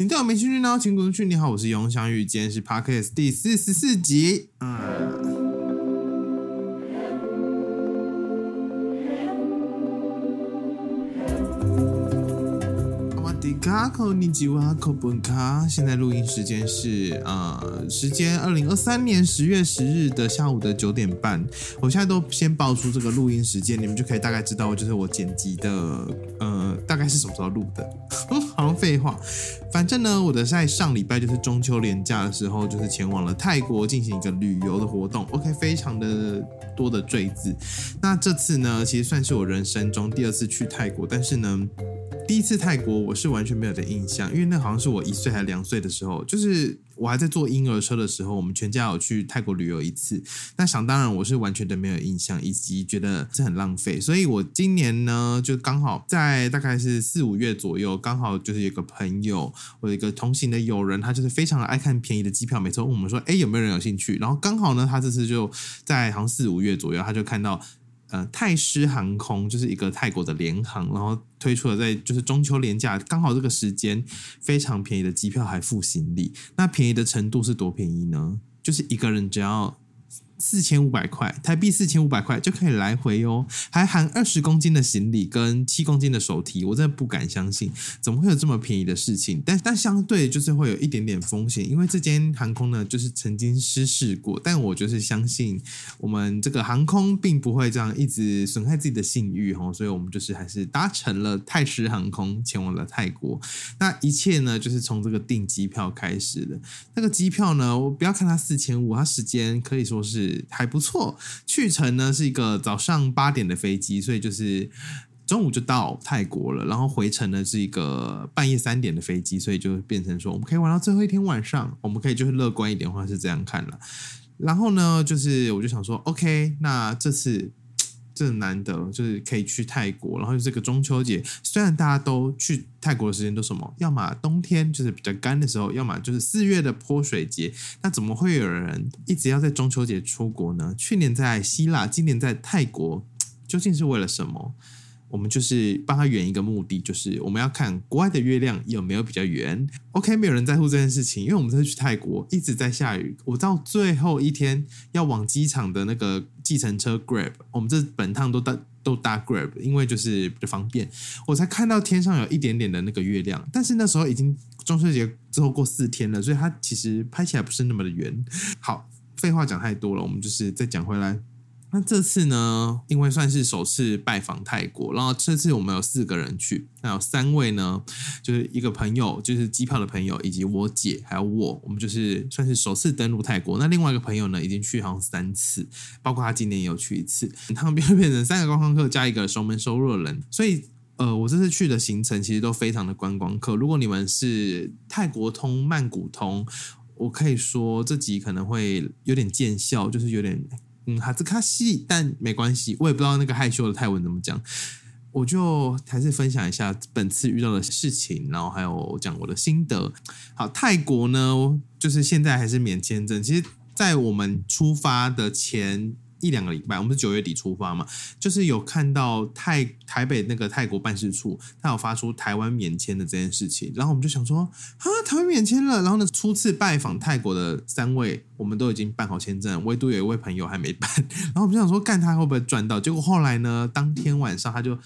你对我没兴趣呢，请滚出去。你好，我是永祥玉，今天是 parkas 第四十四集。嗯。卡口尼吉瓦口本卡，现在录音时间是呃，时间二零二三年十月十日的下午的九点半。我现在都先报出这个录音时间，你们就可以大概知道，就是我剪辑的呃，大概是什么时候录的。好像废话，反正呢，我的在上礼拜就是中秋连假的时候，就是前往了泰国进行一个旅游的活动。OK，非常的多的坠字。那这次呢，其实算是我人生中第二次去泰国，但是呢。第一次泰国，我是完全没有的印象，因为那好像是我一岁还两岁的时候，就是我还在坐婴儿车的时候，我们全家有去泰国旅游一次。那想当然，我是完全的没有印象，以及觉得这很浪费。所以我今年呢，就刚好在大概是四五月左右，刚好就是有个朋友，我的一个同行的友人，他就是非常爱看便宜的机票，每次问我们说，哎，有没有人有兴趣？然后刚好呢，他这次就在好像四五月左右，他就看到。呃，泰狮航空就是一个泰国的联航，然后推出了在就是中秋连假刚好这个时间非常便宜的机票还付行李，那便宜的程度是多便宜呢？就是一个人只要。四千五百块台币，四千五百块就可以来回哦，还含二十公斤的行李跟七公斤的手提，我真的不敢相信，怎么会有这么便宜的事情？但但相对就是会有一点点风险，因为这间航空呢，就是曾经失事过。但我就是相信我们这个航空并不会这样一直损害自己的信誉哈，所以我们就是还是搭乘了泰狮航空前往了泰国。那一切呢，就是从这个订机票开始的。那个机票呢，我不要看它四千五，它时间可以说是。还不错，去程呢是一个早上八点的飞机，所以就是中午就到泰国了。然后回程呢是一个半夜三点的飞机，所以就变成说我们可以玩到最后一天晚上。我们可以就是乐观一点的话是这样看了。然后呢，就是我就想说，OK，那这次。真难得，就是可以去泰国，然后这个中秋节，虽然大家都去泰国的时间都什么，要么冬天就是比较干的时候，要么就是四月的泼水节，那怎么会有人一直要在中秋节出国呢？去年在希腊，今年在泰国，究竟是为了什么？我们就是帮他圆一个目的，就是我们要看国外的月亮有没有比较圆。OK，没有人在乎这件事情，因为我们这次去泰国一直在下雨。我到最后一天要往机场的那个计程车 Grab，我们这本趟都搭都搭 Grab，因为就是比较方便。我才看到天上有一点点的那个月亮，但是那时候已经中秋节之后过四天了，所以它其实拍起来不是那么的圆。好，废话讲太多了，我们就是再讲回来。那这次呢，因为算是首次拜访泰国，然后这次我们有四个人去，那有三位呢，就是一个朋友，就是机票的朋友，以及我姐还有我，我们就是算是首次登陆泰国。那另外一个朋友呢，已经去好像三次，包括他今年也有去一次，他们变 变成三个观光客加一个熟门熟路的人。所以，呃，我这次去的行程其实都非常的观光客。如果你们是泰国通、曼谷通，我可以说这集可能会有点见效，就是有点。嗯，哈兹卡西，但没关系，我也不知道那个害羞的泰文怎么讲，我就还是分享一下本次遇到的事情，然后还有讲我的心得。好，泰国呢，就是现在还是免签证，其实，在我们出发的前。一两个礼拜，我们是九月底出发嘛，就是有看到泰台北那个泰国办事处，他有发出台湾免签的这件事情，然后我们就想说，啊，台湾免签了，然后呢，初次拜访泰国的三位，我们都已经办好签证，唯独有一位朋友还没办，然后我们就想说，干他会不会赚到？结果后来呢，当天晚上他就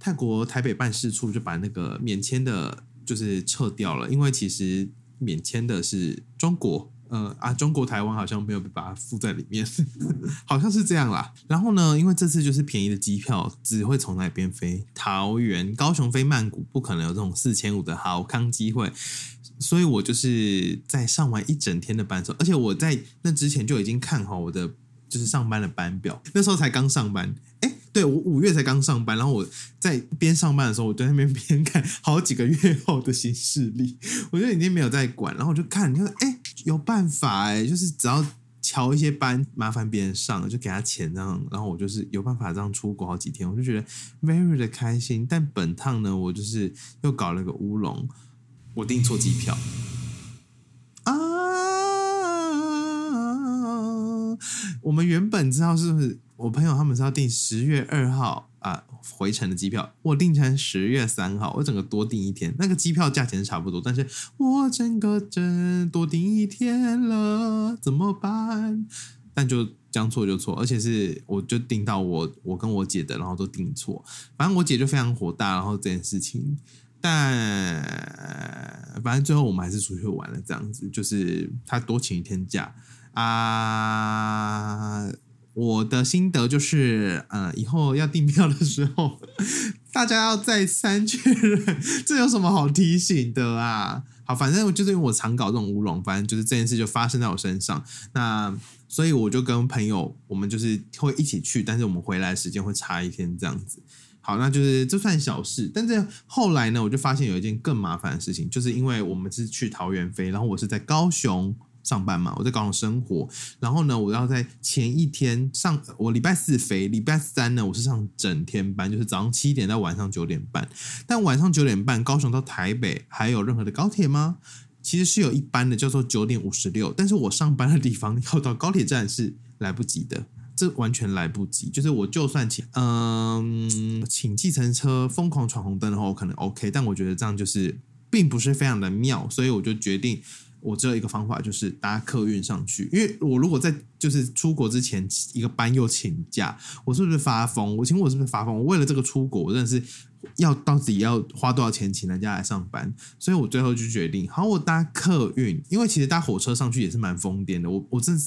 泰国台北办事处就把那个免签的，就是撤掉了，因为其实免签的是中国。呃啊，中国台湾好像没有把它附在里面，好像是这样啦。然后呢，因为这次就是便宜的机票，只会从那边飞桃园、高雄飞曼谷，不可能有这种四千五的好康机会，所以我就是在上完一整天的班时候，而且我在那之前就已经看好我的就是上班的班表，那时候才刚上班，哎。对我五月才刚上班，然后我在边上班的时候，我在那边边看好几个月后的新势力，我就已经没有在管，然后我就看，你说哎，有办法哎，就是只要调一些班，麻烦别人上，就给他钱这样，然后我就是有办法这样出国好几天，我就觉得 very 的开心。但本趟呢，我就是又搞了个乌龙，我订错机票啊！我们原本知道是不是？我朋友他们是要订十月二号啊回程的机票，我订成十月三号，我整个多订一天，那个机票价钱是差不多，但是我整个真多订一天了，怎么办？但就将错就错，而且是我就订到我我跟我姐的，然后都订错，反正我姐就非常火大，然后这件事情，但反正最后我们还是出去玩了，这样子，就是她多请一天假啊。我的心得就是，呃，以后要订票的时候，大家要再三确认，这有什么好提醒的啊？好，反正就是因为我常搞这种乌龙，反正就是这件事就发生在我身上，那所以我就跟朋友，我们就是会一起去，但是我们回来时间会差一天这样子。好，那就是这算小事，但是后来呢，我就发现有一件更麻烦的事情，就是因为我们是去桃园飞，然后我是在高雄。上班嘛，我在高雄生活，然后呢，我要在前一天上，我礼拜四飞，礼拜三呢，我是上整天班，就是早上七点到晚上九点半。但晚上九点半，高雄到台北还有任何的高铁吗？其实是有一班的，叫做九点五十六。但是我上班的地方要到高铁站是来不及的，这完全来不及。就是我就算请，嗯，请计程车疯狂闯红灯的话，我可能 OK，但我觉得这样就是并不是非常的妙，所以我就决定。我只有一个方法，就是搭客运上去。因为我如果在就是出国之前一个班又请假，我是不是发疯？我请问我是不是发疯？我为了这个出国，我真的是要到底要花多少钱请人家来上班？所以我最后就决定，好，我搭客运。因为其实搭火车上去也是蛮疯癫的。我我真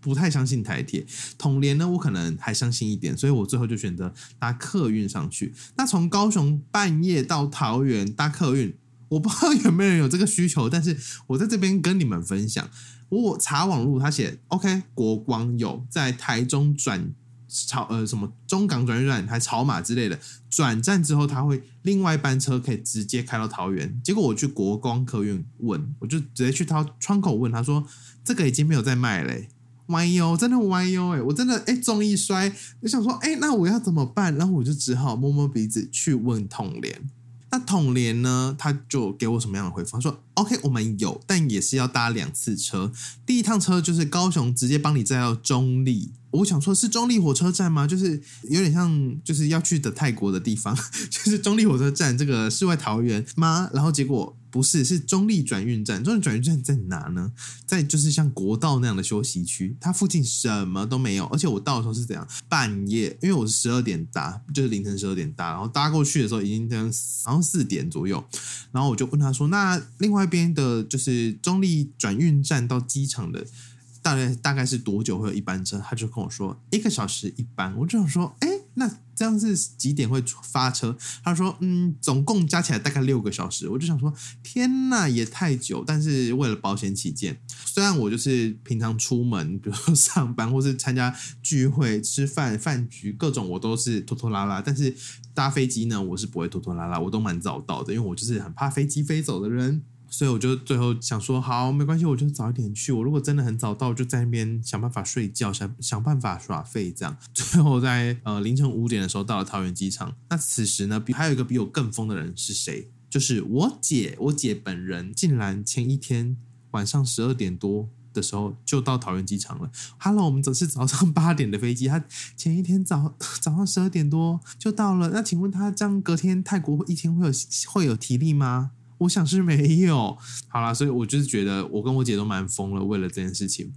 不太相信台铁，统联呢，我可能还相信一点。所以我最后就选择搭客运上去。那从高雄半夜到桃园搭客运。我不知道有没有人有这个需求，但是我在这边跟你们分享。我查网络，他写 OK，国光有在台中转草呃什么中港转运站，还草马之类的转站之后，他会另外一班车可以直接开到桃园。结果我去国光客运问，我就直接去他窗口问，他说这个已经没有在卖嘞，歪哟真的歪哟哎，我真的哎重一摔，我想说哎那我要怎么办？然后我就只好摸摸鼻子去问统联。那统联呢？他就给我什么样的回复？他说：“OK，我们有，但也是要搭两次车。第一趟车就是高雄直接帮你载到中立。我想说，是中立火车站吗？就是有点像，就是要去的泰国的地方，就是中立火车站这个世外桃源吗？然后结果。”不是，是中立转运站。中立转运站在哪呢？在就是像国道那样的休息区，它附近什么都没有。而且我到的时候是怎样？半夜，因为我是十二点搭，就是凌晨十二点搭，然后搭过去的时候已经这样，好像四点左右。然后我就问他说：“那另外一边的，就是中立转运站到机场的，大概大概是多久会有一班车？”他就跟我说：“一个小时一班。”我就想说：“哎。”那这样是几点会发车？他说：“嗯，总共加起来大概六个小时。”我就想说：“天呐，也太久！”但是为了保险起见，虽然我就是平常出门，比如说上班或是参加聚会、吃饭、饭局各种，我都是拖拖拉拉。但是搭飞机呢，我是不会拖拖拉拉，我都蛮早到的，因为我就是很怕飞机飞走的人。所以我就最后想说，好，没关系，我就早一点去。我如果真的很早到，就在那边想办法睡觉，想想办法耍废，这样。最后在呃凌晨五点的时候到了桃园机场。那此时呢，比还有一个比我更疯的人是谁？就是我姐，我姐本人竟然前一天晚上十二点多的时候就到桃园机场了。Hello，我们则是早上八点的飞机，她前一天早 早上十二点多就到了。那请问她这样隔天泰国一天会有会有体力吗？我想是没有，好啦，所以我就是觉得我跟我姐都蛮疯了，为了这件事情。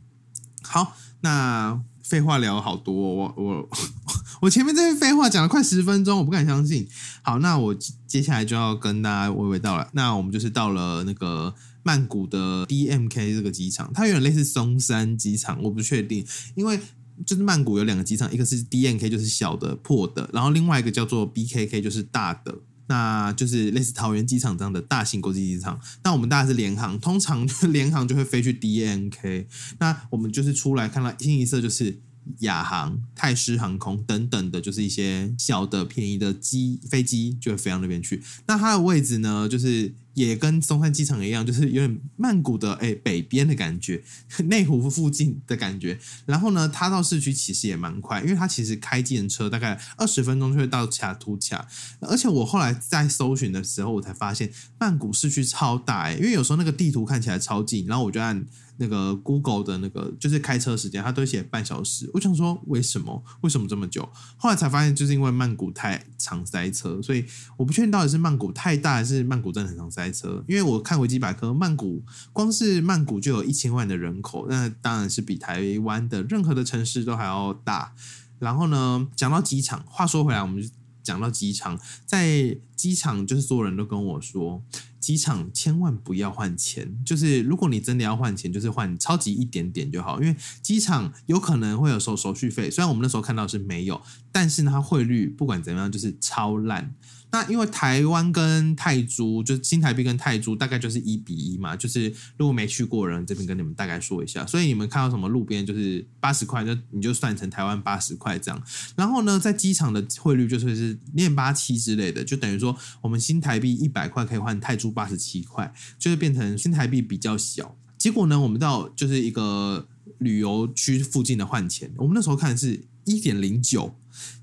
好，那废话聊了好多，我我 我前面这些废话讲了快十分钟，我不敢相信。好，那我接下来就要跟大家娓娓道来。那我们就是到了那个曼谷的 DMK 这个机场，它有点类似松山机场，我不确定，因为就是曼谷有两个机场，一个是 DMK 就是小的破的，然后另外一个叫做 BKK 就是大的。那就是类似桃园机场这样的大型国际机场，那我们大概是联航，通常 联航就会飞去 D N K，那我们就是出来看到清一色就是。亚航、泰狮航空等等的，就是一些小的便宜的机飞机就会飞到那边去。那它的位置呢，就是也跟松山机场一样，就是有点曼谷的哎北边的感觉，内湖附近的感觉。然后呢，它到市区其实也蛮快，因为它其实开机车大概二十分钟就会到卡图卡。而且我后来在搜寻的时候，我才发现曼谷市区超大哎，因为有时候那个地图看起来超近，然后我就按。那个 Google 的那个就是开车时间，它都写半小时。我想说为什么？为什么这么久？后来才发现，就是因为曼谷太常塞车，所以我不确定到底是曼谷太大，还是曼谷真的很常塞车。因为我看维基百科，曼谷光是曼谷就有一千万的人口，那当然是比台湾的任何的城市都还要大。然后呢，讲到机场，话说回来，我们讲到机场，在机场就是所有人都跟我说。机场千万不要换钱，就是如果你真的要换钱，就是换超级一点点就好，因为机场有可能会有收手续费，虽然我们那时候看到是没有，但是，它汇率不管怎么样就是超烂。那因为台湾跟泰铢，就是新台币跟泰铢大概就是一比一嘛，就是如果没去过人，这边跟你们大概说一下。所以你们看到什么路边就是八十块，就你就算成台湾八十块这样。然后呢，在机场的汇率就是是念八七之类的，就等于说我们新台币一百块可以换泰铢八十七块，就是变成新台币比较小。结果呢，我们到就是一个旅游区附近的换钱，我们那时候看是一点零九。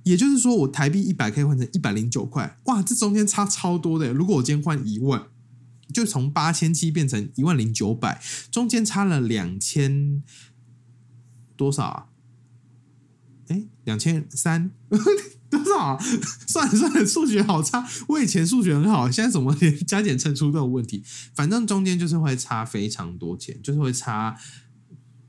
也就是说，我台币一百可以换成一百零九块，哇，这中间差超多的。如果我今天换一万，就从八千七变成一万零九百，中间差了两千多少啊？哎，两千三 多少？算了算了，数学好差。我以前数学很好，现在怎么连 加减乘除都有问题？反正中间就是会差非常多钱，就是会差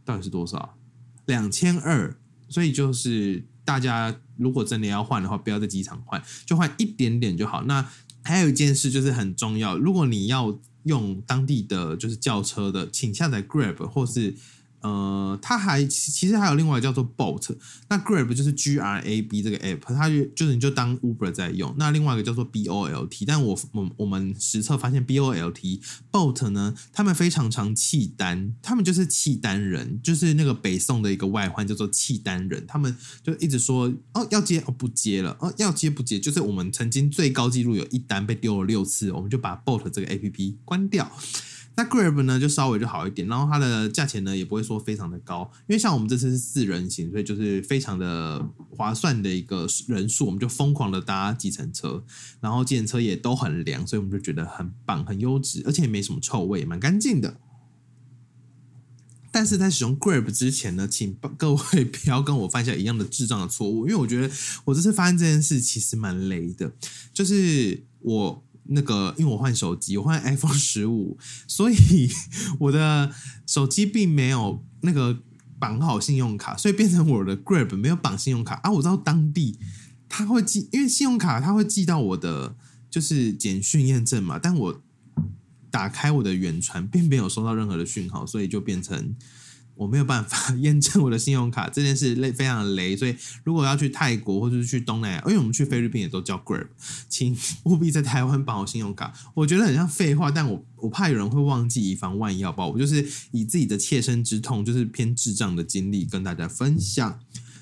到底是多少？两千二，所以就是。大家如果真的要换的话，不要在机场换，就换一点点就好。那还有一件事就是很重要，如果你要用当地的就是轿车的，请下载 Grab 或是。呃，它还其实还有另外一个叫做 Bolt，那 Grab 就是 G R A B 这个 app，它就就是你就当 Uber 在用。那另外一个叫做 B O L T，但我我我们实测发现 B O L T Bolt 呢，他们非常常契单，他们就是契单人，就是那个北宋的一个外患叫做契单人，他们就一直说哦要接哦不接了，哦要接不接，就是我们曾经最高纪录有一单被丢了六次，我们就把 Bolt 这个 A P P 关掉。那 Grab 呢就稍微就好一点，然后它的价钱呢也不会说非常的高，因为像我们这次是四人行，所以就是非常的划算的一个人数，我们就疯狂的搭计程车，然后计程车也都很凉，所以我们就觉得很棒、很优质，而且也没什么臭味，蛮干净的。但是在使用 Grab 之前呢，请各位 不要跟我犯下一样的智障的错误，因为我觉得我这次发现这件事其实蛮雷的，就是我。那个，因为我换手机，我换 iPhone 十五，所以 我的手机并没有那个绑好信用卡，所以变成我的 Grab 没有绑信用卡啊。我知道当地他会寄，因为信用卡他会寄到我的就是简讯验证嘛，但我打开我的远传并没有收到任何的讯号，所以就变成。我没有办法 验证我的信用卡这件事雷非常的雷，所以如果要去泰国或者是去东南亚，因为我们去菲律宾也都叫 Grab，请 务必在台湾绑好信用卡。我觉得很像废话，但我我怕有人会忘记，以防万一，好不好？我就是以自己的切身之痛，就是偏智障的经历跟大家分享。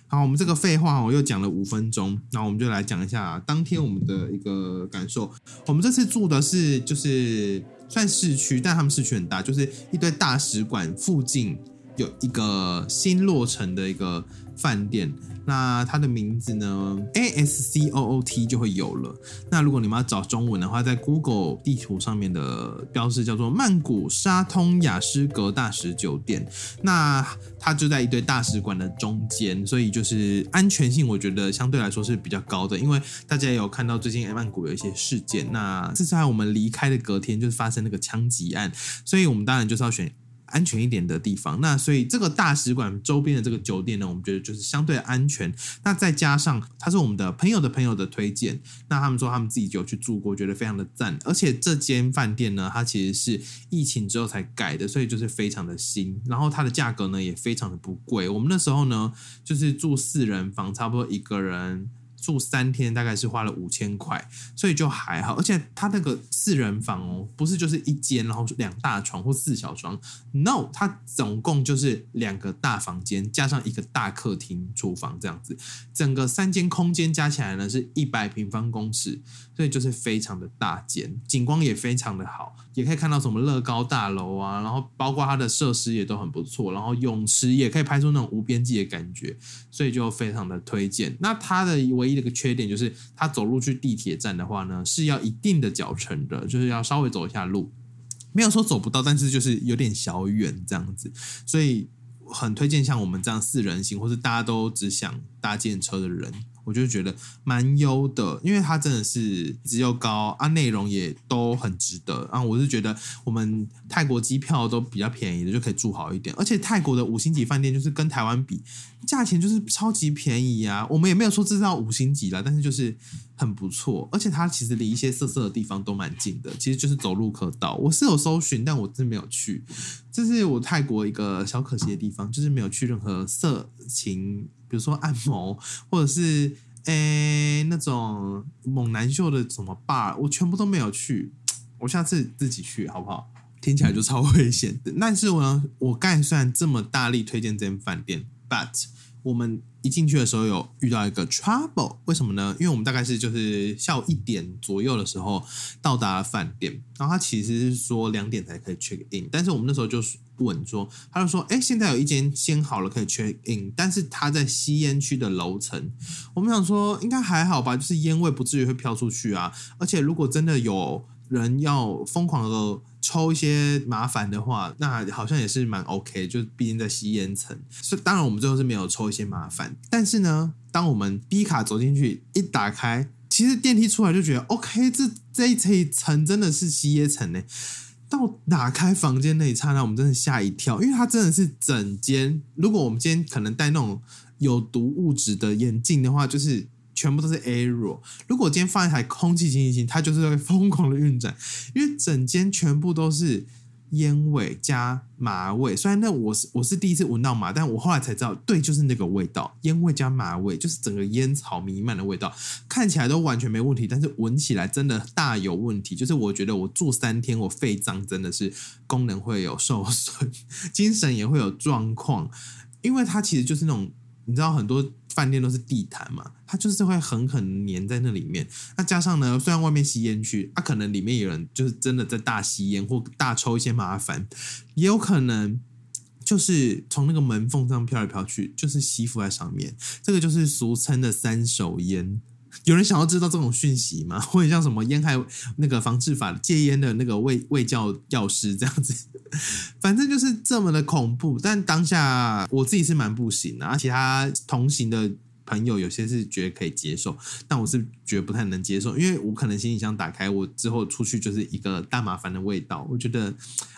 好，我们这个废话我又讲了五分钟，那我们就来讲一下当天我们的一个感受。我们这次住的是就是算市区，但他们市区很大，就是一堆大使馆附近。有一个新落成的一个饭店，那它的名字呢？A S C O O T 就会有了。那如果你们要找中文的话，在 Google 地图上面的标志叫做曼谷沙通雅诗阁大使酒店。那它就在一堆大使馆的中间，所以就是安全性，我觉得相对来说是比较高的。因为大家也有看到最近曼谷有一些事件，那这是在我们离开的隔天，就是发生那个枪击案，所以我们当然就是要选。安全一点的地方，那所以这个大使馆周边的这个酒店呢，我们觉得就是相对安全。那再加上它是我们的朋友的朋友的推荐，那他们说他们自己有去住过，觉得非常的赞。而且这间饭店呢，它其实是疫情之后才改的，所以就是非常的新。然后它的价格呢也非常的不贵。我们那时候呢就是住四人房，差不多一个人。住三天大概是花了五千块，所以就还好。而且他那个四人房哦，不是就是一间，然后两大床或四小床，no，它总共就是两个大房间加上一个大客厅、厨房这样子，整个三间空间加起来呢是一百平方公尺，所以就是非常的大间，景观也非常的好，也可以看到什么乐高大楼啊，然后包括它的设施也都很不错，然后泳池也可以拍出那种无边际的感觉，所以就非常的推荐。那它的唯一。的一个缺点就是，它走路去地铁站的话呢，是要一定的脚程的，就是要稍微走一下路。没有说走不到，但是就是有点小远这样子，所以很推荐像我们这样四人行，或是大家都只想搭建车的人。我就觉得蛮优的，因为它真的是值又高啊，内容也都很值得啊。我是觉得我们泰国机票都比较便宜的，就可以住好一点。而且泰国的五星级饭店就是跟台湾比，价钱就是超级便宜啊。我们也没有说制造五星级了，但是就是很不错。而且它其实离一些色色的地方都蛮近的，其实就是走路可到。我是有搜寻，但我真没有去。这是我泰国一个小可惜的地方，就是没有去任何色情。比如说按摩，或者是诶那种猛男秀的什么 bar，我全部都没有去。我下次自己去好不好？听起来就超危险的。但是我我刚才虽然这么大力推荐这间饭店，but 我们一进去的时候有遇到一个 trouble，为什么呢？因为我们大概是就是下午一点左右的时候到达饭店，然后他其实是说两点才可以 check in，但是我们那时候就是问说，他就说，哎，现在有一间先好了可以 check in，但是他在吸烟区的楼层，我们想说应该还好吧，就是烟味不至于会飘出去啊，而且如果真的有人要疯狂的。抽一些麻烦的话，那好像也是蛮 OK，就毕竟在吸烟层，所以当然我们最后是没有抽一些麻烦。但是呢，当我们 B 卡走进去一打开，其实电梯出来就觉得 OK，这这一这一层真的是吸烟层呢。到打开房间那一刹那，我们真的吓一跳，因为它真的是整间。如果我们今天可能戴那种有毒物质的眼镜的话，就是。全部都是 error。如果今天放一台空气清新机，它就是会疯狂的运转，因为整间全部都是烟味加麻味。虽然那我是我是第一次闻到麻，但我后来才知道，对，就是那个味道，烟味加麻味，就是整个烟草弥漫的味道，看起来都完全没问题，但是闻起来真的大有问题。就是我觉得我住三天，我肺脏真的是功能会有受损，精神也会有状况，因为它其实就是那种你知道很多。饭店都是地毯嘛，它就是会狠狠粘在那里面。那加上呢，虽然外面吸烟区，它可能里面有人就是真的在大吸烟或大抽一些麻烦，也有可能就是从那个门缝上飘来飘去，就是吸附在上面。这个就是俗称的三手烟。有人想要知道这种讯息吗？或者像什么烟害那个防治法戒烟的那个卫卫教药师这样子，反正就是这么的恐怖。但当下我自己是蛮不行的，其他同行的朋友有些是觉得可以接受，但我是觉得不太能接受，因为我可能行李箱打开，我之后出去就是一个大麻烦的味道，我觉得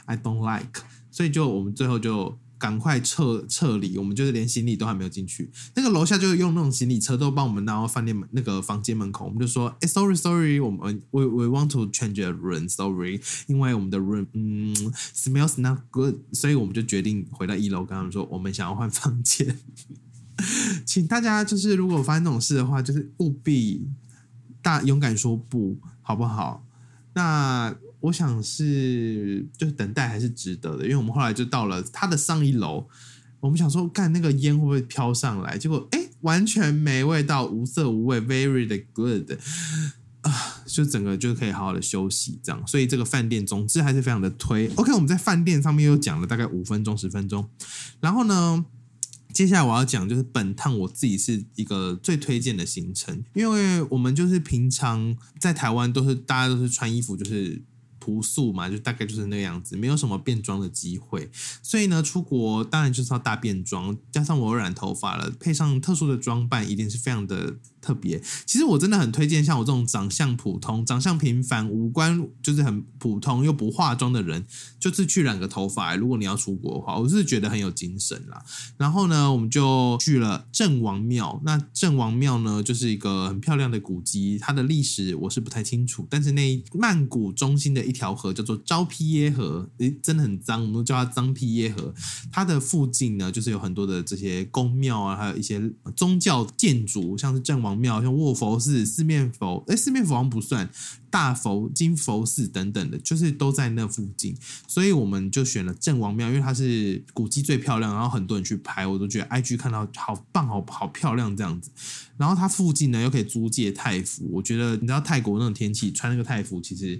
I don't like，所以就我们最后就。赶快撤撤离，我们就是连行李都还没有进去，那个楼下就是用那种行李车都帮我们拿到饭店门那个房间门口，我们就说，哎，sorry sorry，我们 we we want to change a room，sorry，因为我们的 room 嗯 smells not good，所以我们就决定回到一楼，跟他们说我们想要换房间，请大家就是如果发生这种事的话，就是务必大勇敢说不，好不好？那。我想是，就是等待还是值得的，因为我们后来就到了他的上一楼，我们想说，干那个烟会不会飘上来？结果，哎，完全没味道，无色无味，very 的 good 啊，就整个就可以好好的休息这样。所以这个饭店，总之还是非常的推。OK，我们在饭店上面又讲了大概五分钟十分钟，然后呢，接下来我要讲就是本趟我自己是一个最推荐的行程，因为我们就是平常在台湾都是大家都是穿衣服就是。朴素嘛，就大概就是那个样子，没有什么变装的机会。所以呢，出国当然就是要大变装，加上我染头发了，配上特殊的装扮，一定是非常的。特别，其实我真的很推荐像我这种长相普通、长相平凡、五官就是很普通又不化妆的人，就是去染个头发。如果你要出国的话，我是觉得很有精神啦。然后呢，我们就去了郑王庙。那郑王庙呢，就是一个很漂亮的古迹，它的历史我是不太清楚。但是那曼谷中心的一条河叫做昭披耶河，诶，真的很脏，我们都叫它脏披耶河。它的附近呢，就是有很多的这些宫庙啊，还有一些宗教建筑，像是郑王。庙像卧佛寺、四面佛，哎，四面佛王不算，大佛、金佛寺等等的，就是都在那附近，所以我们就选了镇王庙，因为它是古迹最漂亮，然后很多人去拍，我都觉得 IG 看到好棒，好好漂亮这样子。然后它附近呢又可以租借泰服，我觉得你知道泰国那种天气穿那个泰服其实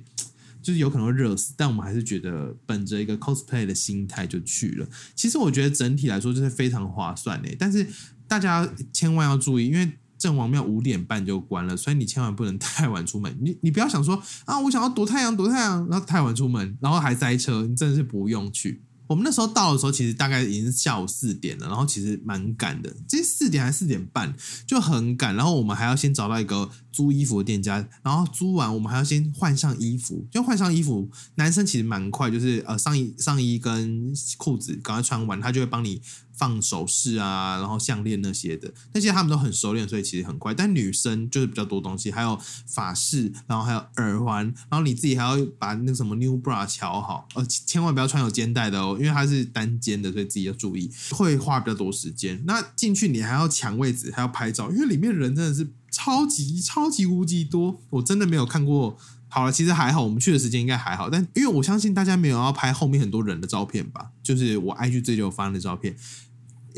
就是有可能会热死，但我们还是觉得本着一个 cosplay 的心态就去了。其实我觉得整体来说就是非常划算诶，但是大家千万要注意，因为郑王庙五点半就关了，所以你千万不能太晚出门。你你不要想说啊，我想要躲太阳，躲太阳，然后太晚出门，然后还塞车，你真的是不用去。我们那时候到的时候，其实大概已经下午四点了，然后其实蛮赶的，其实四点还四点半就很赶。然后我们还要先找到一个租衣服的店家，然后租完我们还要先换上衣服，就换上衣服。男生其实蛮快，就是呃上衣上衣跟裤子赶快穿完，他就会帮你。放首饰啊，然后项链那些的，那些他们都很熟练，所以其实很快。但女生就是比较多东西，还有发饰，然后还有耳环，然后你自己还要把那个什么 new bra 调好，呃，千万不要穿有肩带的哦，因为它是单肩的，所以自己要注意，会花比较多时间。那进去你还要抢位置，还要拍照，因为里面人真的是超级超级无敌多，我真的没有看过。好了，其实还好，我们去的时间应该还好，但因为我相信大家没有要拍后面很多人的照片吧，就是我 IG 最近有发的照片。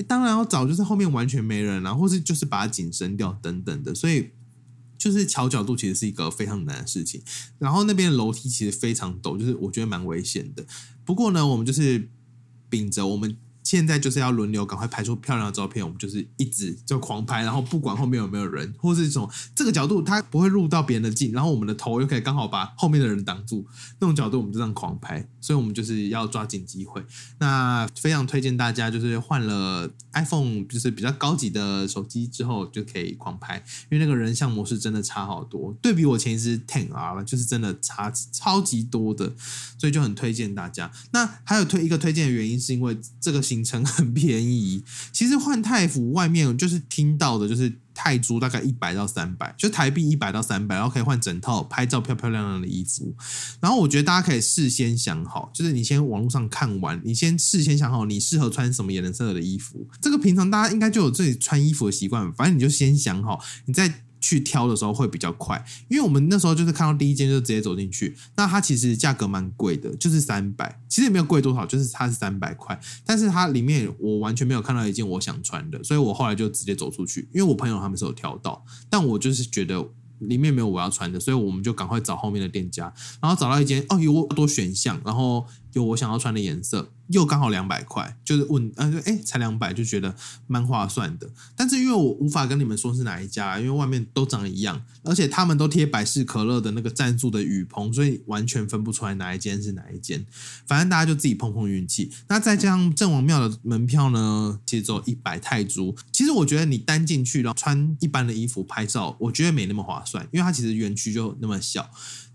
当然要找，就是后面完全没人啊，后是就是把它紧身掉等等的，所以就是调角度其实是一个非常难的事情。然后那边楼梯其实非常陡，就是我觉得蛮危险的。不过呢，我们就是秉着我们。现在就是要轮流赶快拍出漂亮的照片，我们就是一直就狂拍，然后不管后面有没有人，或是这种这个角度它不会录到别人的镜，然后我们的头又可以刚好把后面的人挡住，那种角度我们就这样狂拍，所以我们就是要抓紧机会。那非常推荐大家就是换了 iPhone 就是比较高级的手机之后就可以狂拍，因为那个人像模式真的差好多，对比我前一支 Ten R 就是真的差超级多的，所以就很推荐大家。那还有推一个推荐的原因是因为这个新行程很便宜，其实换泰服外面就是听到的，就是泰铢大概一百到三百，就台币一百到三百，然后可以换整套拍照漂漂亮亮的衣服。然后我觉得大家可以事先想好，就是你先网络上看完，你先事先想好你适合穿什么颜色的衣服。这个平常大家应该就有自己穿衣服的习惯，反正你就先想好，你在。去挑的时候会比较快，因为我们那时候就是看到第一间就直接走进去，那它其实价格蛮贵的，就是三百，其实也没有贵多少，就是它是三百块，但是它里面我完全没有看到一件我想穿的，所以我后来就直接走出去，因为我朋友他们是有挑到，但我就是觉得里面没有我要穿的，所以我们就赶快找后面的店家，然后找到一间哦有多选项，然后有我想要穿的颜色。又刚好两百块，就是问，呃，哎，才两百，就觉得蛮划算的。但是因为我无法跟你们说是哪一家，因为外面都长一样，而且他们都贴百事可乐的那个赞助的雨棚，所以完全分不出来哪一间是哪一间。反正大家就自己碰碰运气。那再加上郑王庙的门票呢，其实只有一百泰铢。其实我觉得你单进去，然后穿一般的衣服拍照，我觉得没那么划算，因为它其实园区就那么小。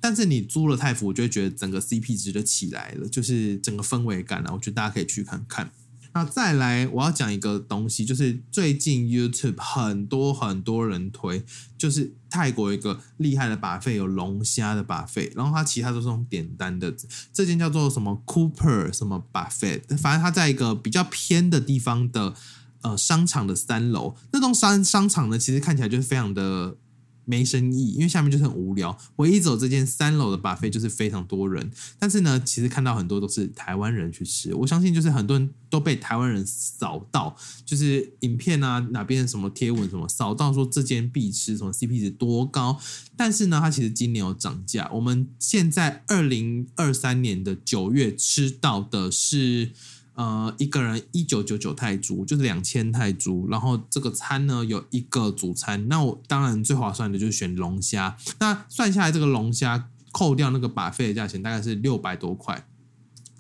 但是你租了泰服，我就会觉得整个 CP 值就起来了，就是整个氛围感啊，我觉得大家可以去看看。那再来，我要讲一个东西，就是最近 YouTube 很多很多人推，就是泰国一个厉害的把费，有龙虾的把费，然后它其他都是用点单的。这间叫做什么 Cooper 什么把费，反正它在一个比较偏的地方的呃商场的三楼，那栋商商场呢，其实看起来就是非常的。没生意，因为下面就是很无聊。唯一走这间三楼的 buffet 就是非常多人，但是呢，其实看到很多都是台湾人去吃。我相信就是很多人都被台湾人扫到，就是影片啊哪边什么贴文什么扫到说这间必吃，什么 CP 值多高。但是呢，它其实今年有涨价。我们现在二零二三年的九月吃到的是。呃，一个人一九九九泰铢，就是两千泰铢。然后这个餐呢，有一个主餐。那我当然最划算的就是选龙虾。那算下来，这个龙虾扣掉那个把费的价钱，大概是六百多块。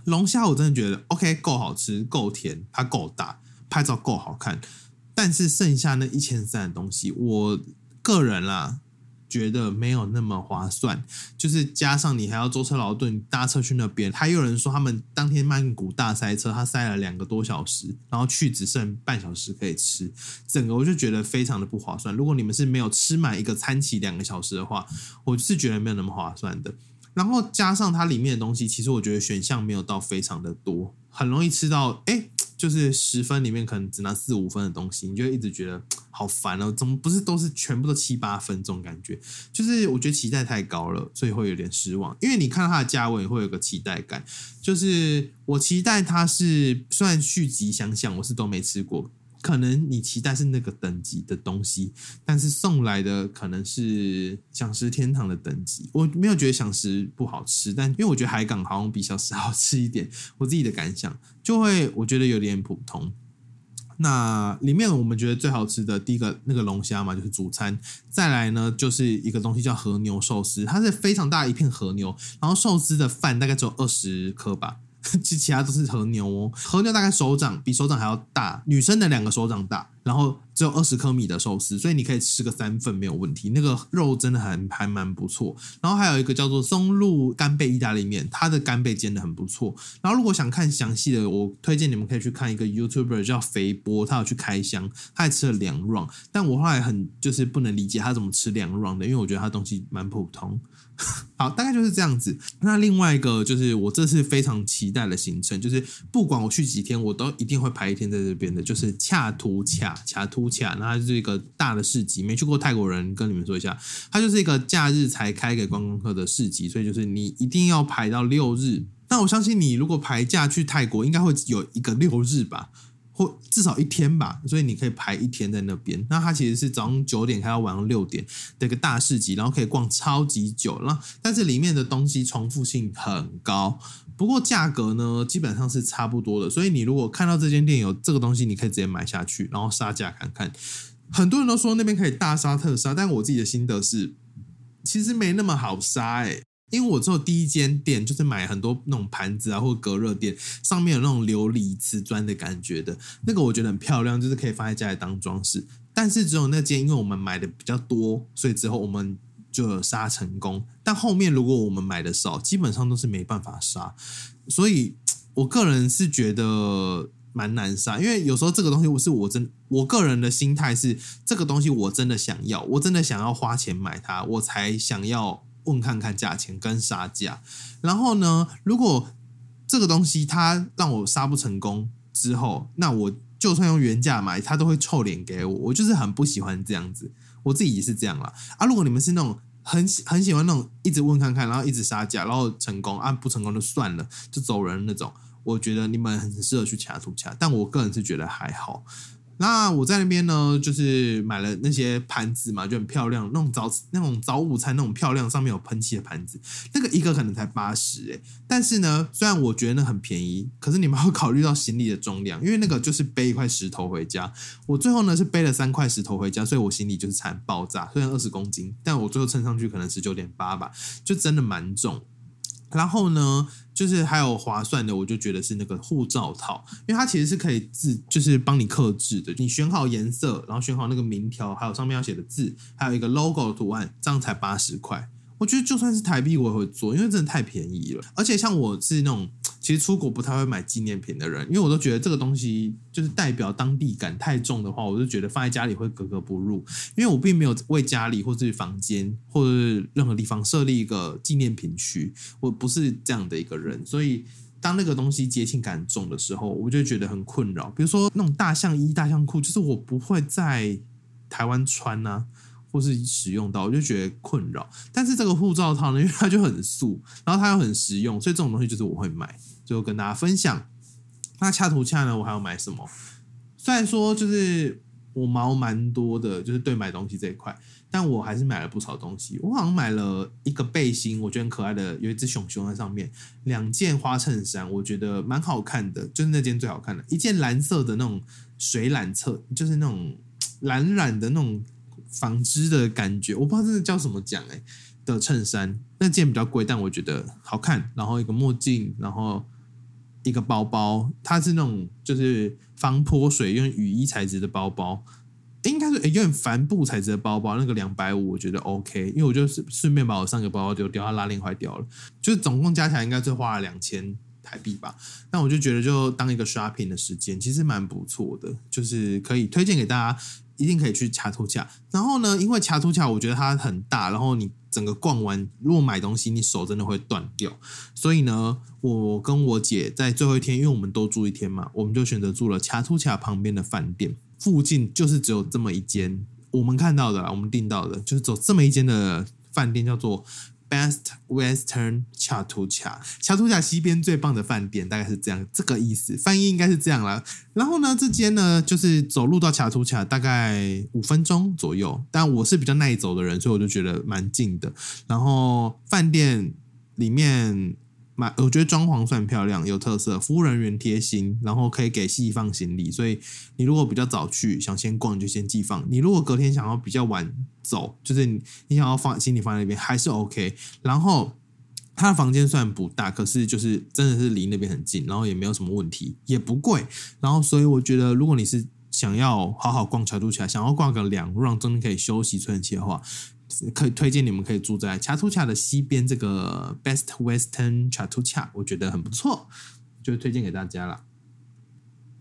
龙虾我真的觉得 OK，够好吃，够甜，它够大，拍照够好看。但是剩下那一千三的东西，我个人啦。觉得没有那么划算，就是加上你还要舟车劳顿搭车去那边，还有人说他们当天曼谷大塞车，他塞了两个多小时，然后去只剩半小时可以吃，整个我就觉得非常的不划算。如果你们是没有吃满一个餐期两个小时的话，我是觉得没有那么划算的。然后加上它里面的东西，其实我觉得选项没有到非常的多，很容易吃到哎。就是十分里面可能只拿四五分的东西，你就一直觉得好烦哦，怎么不是都是全部都七八分这种感觉？就是我觉得期待太高了，所以会有点失望。因为你看到它的价位，会有个期待感。就是我期待它是，虽然续集想想我是都没吃过。可能你期待是那个等级的东西，但是送来的可能是享食天堂的等级。我没有觉得享食不好吃，但因为我觉得海港好像比小食好吃一点，我自己的感想就会我觉得有点普通。那里面我们觉得最好吃的第一个那个龙虾嘛，就是主餐。再来呢，就是一个东西叫和牛寿司，它是非常大一片和牛，然后寿司的饭大概只有二十颗吧。其其他都是和牛哦，和牛大概手掌比手掌还要大，女生的两个手掌大，然后只有二十克米的寿司，所以你可以吃个三份没有问题。那个肉真的很还蛮不错。然后还有一个叫做松露干贝意大利面，它的干贝煎的很不错。然后如果想看详细的，我推荐你们可以去看一个 YouTuber 叫肥波，他有去开箱，他还吃了两 round，但我后来很就是不能理解他怎么吃两 round 的，因为我觉得他东西蛮普通。好，大概就是这样子。那另外一个就是我这次非常期待的行程，就是不管我去几天，我都一定会排一天在这边的，就是恰图恰恰图恰。那它是一个大的市集，没去过泰国人跟你们说一下，它就是一个假日才开给观光客的市集，所以就是你一定要排到六日。那我相信你如果排假去泰国，应该会有一个六日吧。或至少一天吧，所以你可以排一天在那边。那它其实是早上九点开到晚上六点的一个大市集，然后可以逛超级久。那但是里面的东西重复性很高，不过价格呢基本上是差不多的。所以你如果看到这间店有这个东西，你可以直接买下去，然后杀价看看。很多人都说那边可以大杀特杀，但我自己的心得是，其实没那么好杀哎。因为我只有第一间店，就是买很多那种盘子啊，或者隔热垫，上面有那种琉璃瓷砖的感觉的，那个我觉得很漂亮，就是可以放在家里当装饰。但是只有那间，因为我们买的比较多，所以之后我们就有杀成功。但后面如果我们买的少，基本上都是没办法杀。所以我个人是觉得蛮难杀，因为有时候这个东西我是我真我个人的心态是，这个东西我真的想要，我真的想要花钱买它，我才想要。问看看价钱跟杀价，然后呢，如果这个东西它让我杀不成功之后，那我就算用原价买，它都会臭脸给我。我就是很不喜欢这样子，我自己也是这样啦。啊。如果你们是那种很很喜欢那种一直问看看，然后一直杀价，然后成功啊不成功就算了就走人那种，我觉得你们很适合去卡图卡，但我个人是觉得还好。那我在那边呢，就是买了那些盘子嘛，就很漂亮，那种早那种早午餐那种漂亮，上面有喷漆的盘子，那个一个可能才八十诶。但是呢，虽然我觉得那很便宜，可是你们要考虑到行李的重量，因为那个就是背一块石头回家。我最后呢是背了三块石头回家，所以我行李就是惨爆炸。虽然二十公斤，但我最后称上去可能十九点八吧，就真的蛮重。然后呢，就是还有划算的，我就觉得是那个护照套，因为它其实是可以自，就是帮你刻制的。你选好颜色，然后选好那个名条，还有上面要写的字，还有一个 logo 的图案，这样才八十块。我觉得就算是台币，我也会做，因为真的太便宜了。而且像我是那种。其实出国不太会买纪念品的人，因为我都觉得这个东西就是代表当地感太重的话，我就觉得放在家里会格格不入。因为我并没有为家里或者房间或者任何地方设立一个纪念品区，我不是这样的一个人。所以当那个东西节庆感重的时候，我就觉得很困扰。比如说那种大象衣、大象裤，就是我不会在台湾穿啊，或是使用到，我就觉得困扰。但是这个护照套呢，因为它就很素，然后它又很实用，所以这种东西就是我会买。就跟大家分享，那恰图恰呢？我还要买什么？虽然说就是我毛蛮多的，就是对买东西这一块，但我还是买了不少东西。我好像买了一个背心，我觉得很可爱的，有一只熊熊在上面；两件花衬衫，我觉得蛮好看的，就是那件最好看的，一件蓝色的那种水染色，就是那种蓝染的那种纺织的感觉，我不知道这个叫什么讲哎的衬衫，那件比较贵，但我觉得好看。然后一个墨镜，然后。一个包包，它是那种就是防泼水用雨衣材质的包包，应该是有点帆布材质的包包。那个两百五，我觉得 OK，因为我就是顺便把我上个包包丢掉，它拉链坏掉了，就是总共加起来应该是花了两千台币吧。那我就觉得就当一个 shopping 的时间，其实蛮不错的，就是可以推荐给大家。一定可以去卡图卡，然后呢，因为卡图卡我觉得它很大，然后你整个逛完，如果买东西，你手真的会断掉。所以呢，我跟我姐在最后一天，因为我们都住一天嘛，我们就选择住了卡图卡旁边的饭店，附近就是只有这么一间，我们看到的，我们订到的，就是走这么一间的饭店，叫做。Best Western 恰图卡，恰图卡西边最棒的饭店，大概是这样这个意思，翻译应该是这样啦。然后呢，这间呢就是走路到恰图卡大概五分钟左右，但我是比较耐走的人，所以我就觉得蛮近的。然后饭店里面买，我觉得装潢算漂亮，有特色，服务人员贴心，然后可以给寄放行李。所以你如果比较早去，想先逛就先寄放。你如果隔天想要比较晚走，就是你你想要放行李放在那边还是 OK。然后他的房间虽然不大，可是就是真的是离那边很近，然后也没有什么问题，也不贵。然后所以我觉得，如果你是想要好好逛桥都起来，想要逛个两 round，中间可以休息吹冷气的话。可以推荐你们可以住在恰图恰的西边，这个 Best Western 恰图恰，我觉得很不错，就推荐给大家了。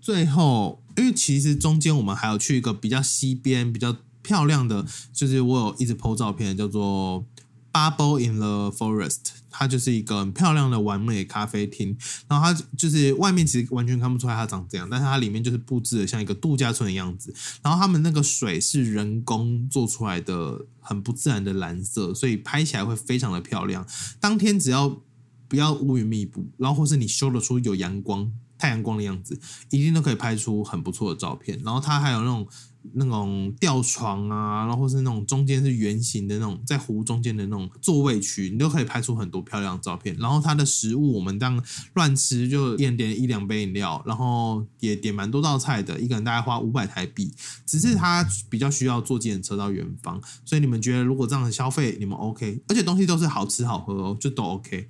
最后，因为其实中间我们还有去一个比较西边、比较漂亮的，就是我有一直 PO 照片，叫做。Bubble in the Forest，它就是一个很漂亮的完美咖啡厅。然后它就是外面其实完全看不出来它长这样，但是它里面就是布置的像一个度假村的样子。然后他们那个水是人工做出来的，很不自然的蓝色，所以拍起来会非常的漂亮。当天只要不要乌云密布，然后或是你修得出有阳光、太阳光的样子，一定都可以拍出很不错的照片。然后它还有那种。那种吊床啊，然后是那种中间是圆形的那种，在湖中间的那种座位区，你都可以拍出很多漂亮的照片。然后它的食物，我们这样乱吃，就一人点一两杯饮料，然后也点蛮多道菜的，一个人大概花五百台币。只是它比较需要坐计程车到远方，所以你们觉得如果这样的消费你们 OK，而且东西都是好吃好喝哦，就都 OK。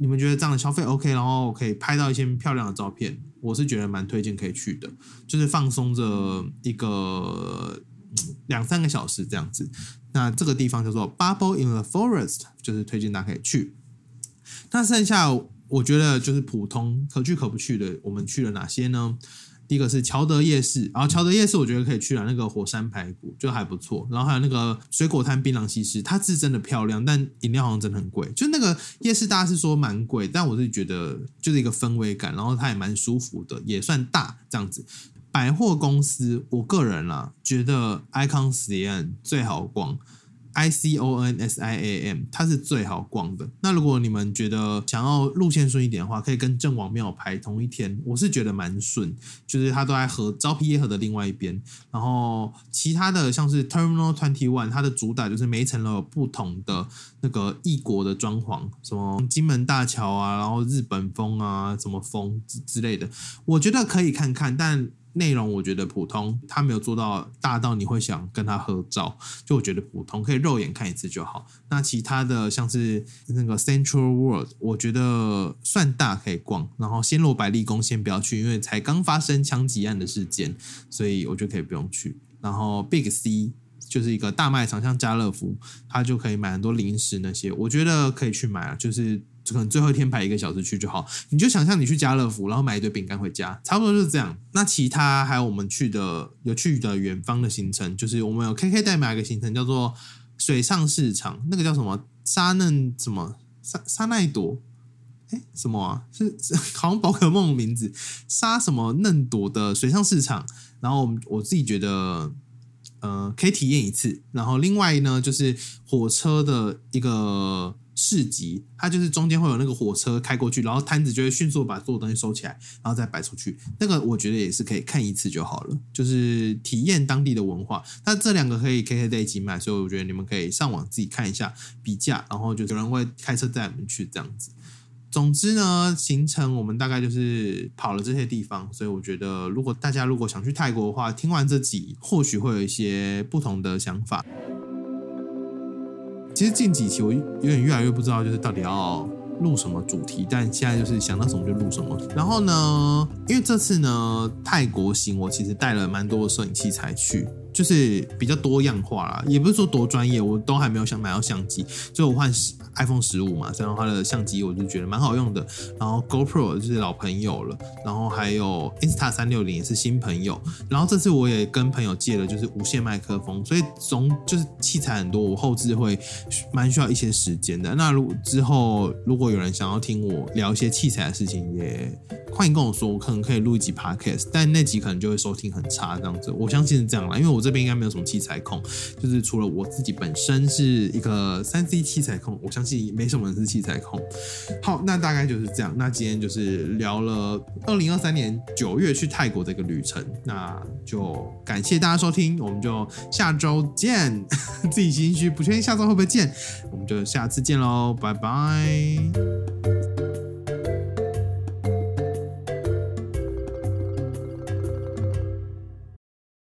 你们觉得这样的消费 OK，然后可以拍到一些漂亮的照片？我是觉得蛮推荐可以去的，就是放松着一个两三个小时这样子。那这个地方叫做 Bubble in the Forest，就是推荐大家可以去。那剩下我觉得就是普通可去可不去的，我们去了哪些呢？第一个是乔德夜市，然后乔德夜市我觉得可以去了，那个火山排骨就还不错，然后还有那个水果摊槟榔西施，它是真的漂亮，但饮料好像真的很贵。就那个夜市，大家是说蛮贵，但我是觉得就是一个氛围感，然后它也蛮舒服的，也算大这样子。百货公司，我个人啦觉得 Icon 实验最好逛。I C O N S I A M，它是最好逛的。那如果你们觉得想要路线顺一点的话，可以跟正王庙排同一天。我是觉得蛮顺，就是它都在河招皮耶河的另外一边。然后其他的像是 Terminal Twenty One，它的主打就是每一层楼有不同的那个异国的装潢，什么金门大桥啊，然后日本风啊，什么风之之类的，我觉得可以看看，但。内容我觉得普通，他没有做到大到你会想跟他合照，就我觉得普通，可以肉眼看一次就好。那其他的像是那个 Central World，我觉得算大可以逛。然后暹罗百丽宫先不要去，因为才刚发生枪击案的事件，所以我就可以不用去。然后 Big C 就是一个大卖场，像家乐福，它就可以买很多零食那些，我觉得可以去买啊，就是。可能最后一天排一个小时去就好，你就想象你去家乐福，然后买一堆饼干回家，差不多就是这样。那其他还有我们去的有去的远方的行程，就是我们有 K K 代买一个行程叫做水上市场，那个叫什么沙嫩什么沙沙奈朵，哎什么啊？是 好像宝可梦的名字，沙什么嫩朵的水上市场。然后我我自己觉得，呃，可以体验一次。然后另外呢，就是火车的一个。市集，它就是中间会有那个火车开过去，然后摊子就会迅速把所有东西收起来，然后再摆出去。那个我觉得也是可以看一次就好了，就是体验当地的文化。那这两个可以 K K 在一起买，所以我觉得你们可以上网自己看一下比价，然后就有人会开车带你们去这样子。总之呢，行程我们大概就是跑了这些地方，所以我觉得如果大家如果想去泰国的话，听完这集或许会有一些不同的想法。其实近几期我有点越来越不知道，就是到底要录什么主题，但现在就是想到什么就录什么。然后呢，因为这次呢泰国行，我其实带了蛮多的摄影器材去。就是比较多样化啦，也不是说多专业，我都还没有想买到相机，所以我换 iPhone 十五嘛，然后它的相机我就觉得蛮好用的，然后 GoPro 就是老朋友了，然后还有 Insta 三六零也是新朋友，然后这次我也跟朋友借了就是无线麦克风，所以总就是器材很多，我后置会蛮需要一些时间的。那如之后如果有人想要听我聊一些器材的事情，也欢迎跟我说，我可能可以录一集 Podcast，但那集可能就会收听很差这样子，我相信是这样啦，因为我。这边应该没有什么器材控，就是除了我自己本身是一个三 C 器材控，我相相信没什么人是器材控。好，那大概就是这样。那今天就是聊了二零二三年九月去泰国的一个旅程，那就感谢大家收听，我们就下周见。自己心虚，不确定下周会不会见，我们就下次见喽，拜拜。